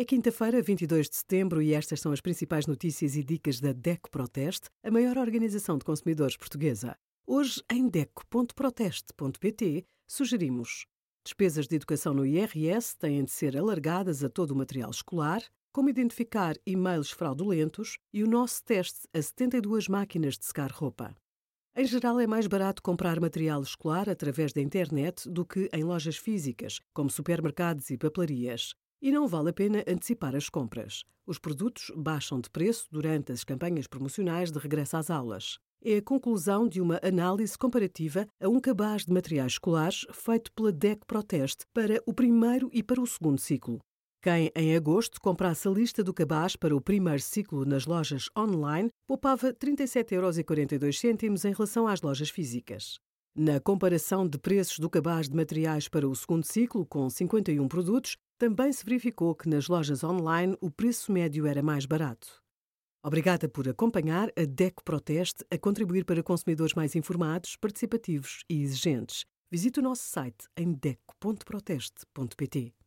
É quinta-feira, 22 de setembro, e estas são as principais notícias e dicas da DECO Proteste, a maior organização de consumidores portuguesa. Hoje, em DECO.proteste.pt, sugerimos despesas de educação no IRS têm de ser alargadas a todo o material escolar, como identificar e-mails fraudulentos e o nosso teste a 72 máquinas de secar roupa. Em geral, é mais barato comprar material escolar através da internet do que em lojas físicas, como supermercados e papelarias. E não vale a pena antecipar as compras. Os produtos baixam de preço durante as campanhas promocionais de regresso às aulas. É a conclusão de uma análise comparativa a um cabaz de materiais escolares feito pela DEC Proteste para o primeiro e para o segundo ciclo. Quem, em agosto, comprasse a lista do cabaz para o primeiro ciclo nas lojas online poupava 37,42€ em relação às lojas físicas. Na comparação de preços do cabaz de materiais para o segundo ciclo, com 51 produtos, também se verificou que nas lojas online o preço médio era mais barato. Obrigada por acompanhar a DECO Proteste a contribuir para consumidores mais informados, participativos e exigentes. Visite o nosso site em deco.proteste.pt.